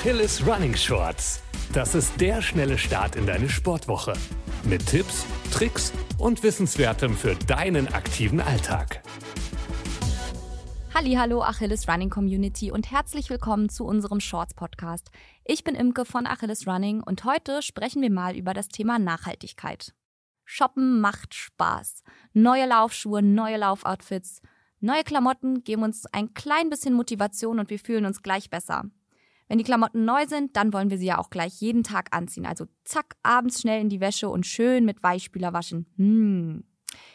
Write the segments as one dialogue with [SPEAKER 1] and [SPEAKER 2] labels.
[SPEAKER 1] Achilles Running Shorts. Das ist der schnelle Start in deine Sportwoche. Mit Tipps, Tricks und Wissenswertem für deinen aktiven Alltag.
[SPEAKER 2] Hallo Achilles Running Community und herzlich willkommen zu unserem Shorts Podcast. Ich bin Imke von Achilles Running und heute sprechen wir mal über das Thema Nachhaltigkeit. Shoppen macht Spaß. Neue Laufschuhe, neue Laufoutfits, neue Klamotten geben uns ein klein bisschen Motivation und wir fühlen uns gleich besser. Wenn die Klamotten neu sind, dann wollen wir sie ja auch gleich jeden Tag anziehen. Also zack, abends schnell in die Wäsche und schön mit Weichspüler waschen. Hm.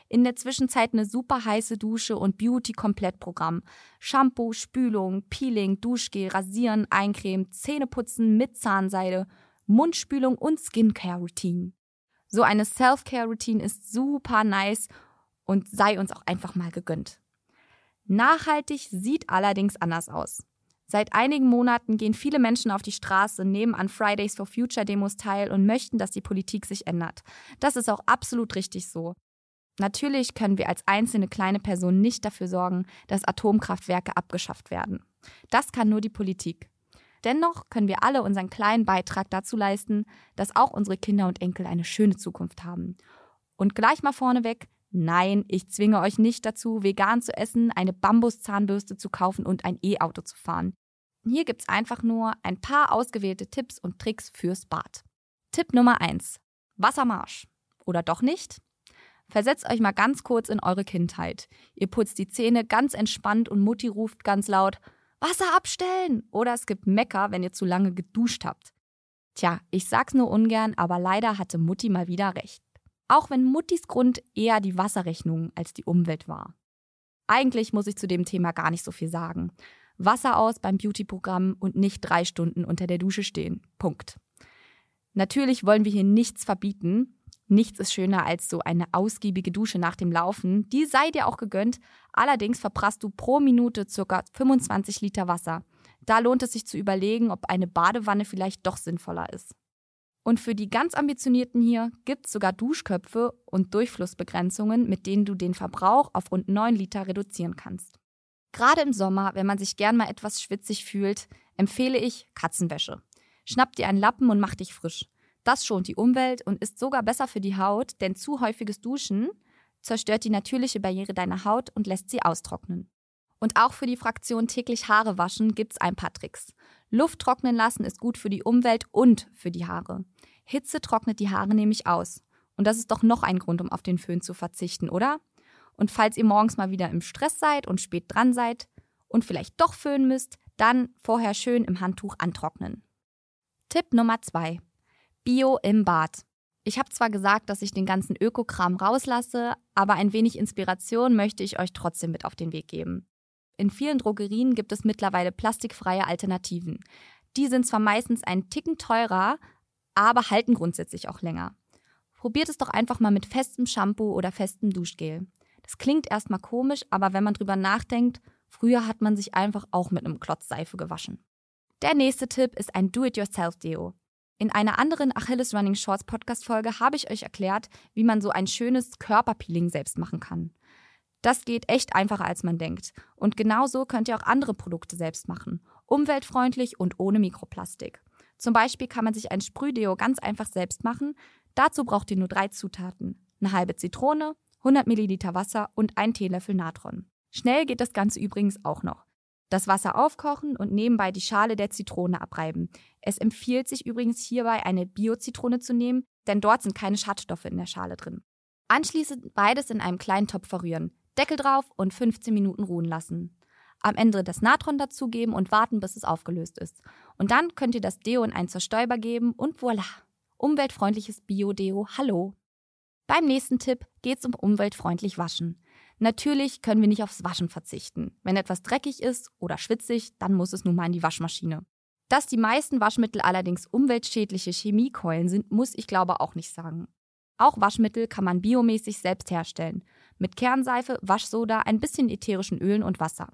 [SPEAKER 2] In der Zwischenzeit eine super heiße Dusche und Beauty-Komplettprogramm. Shampoo, Spülung, Peeling, Duschgel, Rasieren, Eincremen, Zähneputzen mit Zahnseide, Mundspülung und Skincare-Routine. So eine Self-Care-Routine ist super nice und sei uns auch einfach mal gegönnt. Nachhaltig sieht allerdings anders aus. Seit einigen Monaten gehen viele Menschen auf die Straße, nehmen an Fridays for Future Demos teil und möchten, dass die Politik sich ändert. Das ist auch absolut richtig so. Natürlich können wir als einzelne kleine Person nicht dafür sorgen, dass Atomkraftwerke abgeschafft werden. Das kann nur die Politik. Dennoch können wir alle unseren kleinen Beitrag dazu leisten, dass auch unsere Kinder und Enkel eine schöne Zukunft haben. Und gleich mal vorneweg, Nein, ich zwinge euch nicht dazu, vegan zu essen, eine Bambuszahnbürste zu kaufen und ein E-Auto zu fahren. Hier gibt's einfach nur ein paar ausgewählte Tipps und Tricks fürs Bad. Tipp Nummer eins: Wassermarsch. Oder doch nicht? Versetzt euch mal ganz kurz in eure Kindheit. Ihr putzt die Zähne ganz entspannt und Mutti ruft ganz laut Wasser abstellen oder es gibt Mecker, wenn ihr zu lange geduscht habt. Tja, ich sag's nur ungern, aber leider hatte Mutti mal wieder recht. Auch wenn Muttis Grund eher die Wasserrechnung als die Umwelt war. Eigentlich muss ich zu dem Thema gar nicht so viel sagen. Wasser aus beim Beauty-Programm und nicht drei Stunden unter der Dusche stehen. Punkt. Natürlich wollen wir hier nichts verbieten. Nichts ist schöner als so eine ausgiebige Dusche nach dem Laufen. Die sei dir auch gegönnt. Allerdings verprasst du pro Minute ca. 25 Liter Wasser. Da lohnt es sich zu überlegen, ob eine Badewanne vielleicht doch sinnvoller ist. Und für die ganz ambitionierten hier gibt es sogar Duschköpfe und Durchflussbegrenzungen, mit denen du den Verbrauch auf rund 9 Liter reduzieren kannst. Gerade im Sommer, wenn man sich gern mal etwas schwitzig fühlt, empfehle ich Katzenwäsche. Schnapp dir einen Lappen und mach dich frisch. Das schont die Umwelt und ist sogar besser für die Haut, denn zu häufiges Duschen zerstört die natürliche Barriere deiner Haut und lässt sie austrocknen. Und auch für die Fraktion täglich Haare waschen gibt's ein paar Tricks. Luft trocknen lassen ist gut für die Umwelt und für die Haare. Hitze trocknet die Haare nämlich aus. Und das ist doch noch ein Grund, um auf den Föhn zu verzichten, oder? Und falls ihr morgens mal wieder im Stress seid und spät dran seid und vielleicht doch föhnen müsst, dann vorher schön im Handtuch antrocknen. Tipp Nummer zwei: Bio im Bad. Ich habe zwar gesagt, dass ich den ganzen Ökokram rauslasse, aber ein wenig Inspiration möchte ich euch trotzdem mit auf den Weg geben. In vielen Drogerien gibt es mittlerweile plastikfreie Alternativen. Die sind zwar meistens einen Ticken teurer, aber halten grundsätzlich auch länger. Probiert es doch einfach mal mit festem Shampoo oder festem Duschgel. Das klingt erstmal komisch, aber wenn man drüber nachdenkt, früher hat man sich einfach auch mit einem Klotz Seife gewaschen. Der nächste Tipp ist ein Do-it-yourself-Deo. In einer anderen Achilles Running Shorts Podcast Folge habe ich euch erklärt, wie man so ein schönes Körperpeeling selbst machen kann. Das geht echt einfacher, als man denkt. Und genauso könnt ihr auch andere Produkte selbst machen. Umweltfreundlich und ohne Mikroplastik. Zum Beispiel kann man sich ein Sprühdeo ganz einfach selbst machen. Dazu braucht ihr nur drei Zutaten. Eine halbe Zitrone, 100 Milliliter Wasser und ein Teelöffel Natron. Schnell geht das Ganze übrigens auch noch. Das Wasser aufkochen und nebenbei die Schale der Zitrone abreiben. Es empfiehlt sich übrigens hierbei eine Bio-Zitrone zu nehmen, denn dort sind keine Schadstoffe in der Schale drin. Anschließend beides in einem kleinen Topf verrühren. Deckel drauf und 15 Minuten ruhen lassen. Am Ende das Natron dazugeben und warten, bis es aufgelöst ist. Und dann könnt ihr das Deo in einen Zerstäuber geben und voilà. Umweltfreundliches Bio-Deo, hallo. Beim nächsten Tipp geht's um umweltfreundlich waschen. Natürlich können wir nicht aufs Waschen verzichten. Wenn etwas dreckig ist oder schwitzig, dann muss es nun mal in die Waschmaschine. Dass die meisten Waschmittel allerdings umweltschädliche Chemiekeulen sind, muss ich glaube auch nicht sagen. Auch Waschmittel kann man biomäßig selbst herstellen. Mit Kernseife, Waschsoda, ein bisschen ätherischen Ölen und Wasser.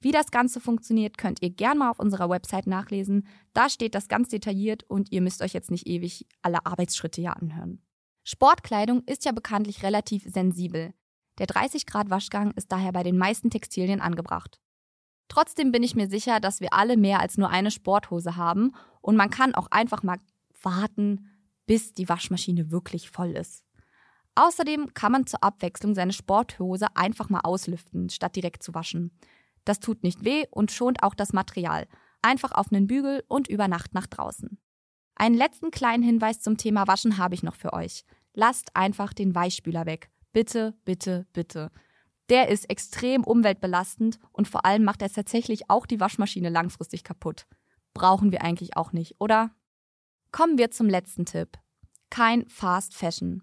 [SPEAKER 2] Wie das Ganze funktioniert, könnt ihr gerne mal auf unserer Website nachlesen. Da steht das ganz detailliert und ihr müsst euch jetzt nicht ewig alle Arbeitsschritte ja anhören. Sportkleidung ist ja bekanntlich relativ sensibel. Der 30 Grad Waschgang ist daher bei den meisten Textilien angebracht. Trotzdem bin ich mir sicher, dass wir alle mehr als nur eine Sporthose haben Und man kann auch einfach mal warten, bis die Waschmaschine wirklich voll ist. Außerdem kann man zur Abwechslung seine Sporthose einfach mal auslüften, statt direkt zu waschen. Das tut nicht weh und schont auch das Material. Einfach auf einen Bügel und über Nacht nach draußen. Einen letzten kleinen Hinweis zum Thema Waschen habe ich noch für euch. Lasst einfach den Weichspüler weg. Bitte, bitte, bitte. Der ist extrem umweltbelastend und vor allem macht er tatsächlich auch die Waschmaschine langfristig kaputt. Brauchen wir eigentlich auch nicht, oder? Kommen wir zum letzten Tipp. Kein Fast Fashion.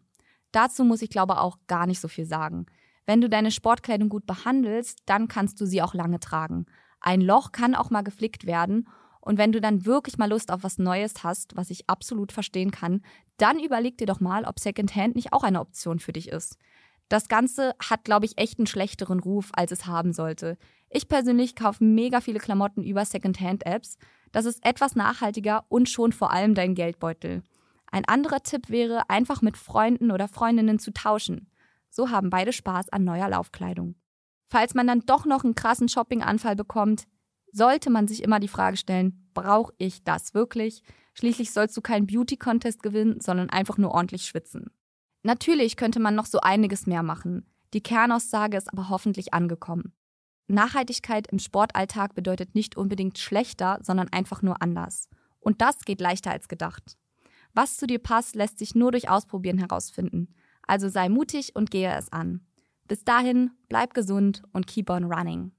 [SPEAKER 2] Dazu muss ich glaube auch gar nicht so viel sagen. Wenn du deine Sportkleidung gut behandelst, dann kannst du sie auch lange tragen. Ein Loch kann auch mal geflickt werden und wenn du dann wirklich mal Lust auf was Neues hast, was ich absolut verstehen kann, dann überleg dir doch mal, ob Secondhand nicht auch eine Option für dich ist. Das Ganze hat, glaube ich, echt einen schlechteren Ruf, als es haben sollte. Ich persönlich kaufe mega viele Klamotten über Secondhand-Apps. Das ist etwas nachhaltiger und schon vor allem dein Geldbeutel. Ein anderer Tipp wäre, einfach mit Freunden oder Freundinnen zu tauschen. So haben beide Spaß an neuer Laufkleidung. Falls man dann doch noch einen krassen Shoppinganfall bekommt, sollte man sich immer die Frage stellen, brauche ich das wirklich? Schließlich sollst du keinen Beauty-Contest gewinnen, sondern einfach nur ordentlich schwitzen. Natürlich könnte man noch so einiges mehr machen. Die Kernaussage ist aber hoffentlich angekommen. Nachhaltigkeit im Sportalltag bedeutet nicht unbedingt schlechter, sondern einfach nur anders. Und das geht leichter als gedacht. Was zu dir passt, lässt sich nur durch Ausprobieren herausfinden. Also sei mutig und gehe es an. Bis dahin, bleib gesund und keep on running.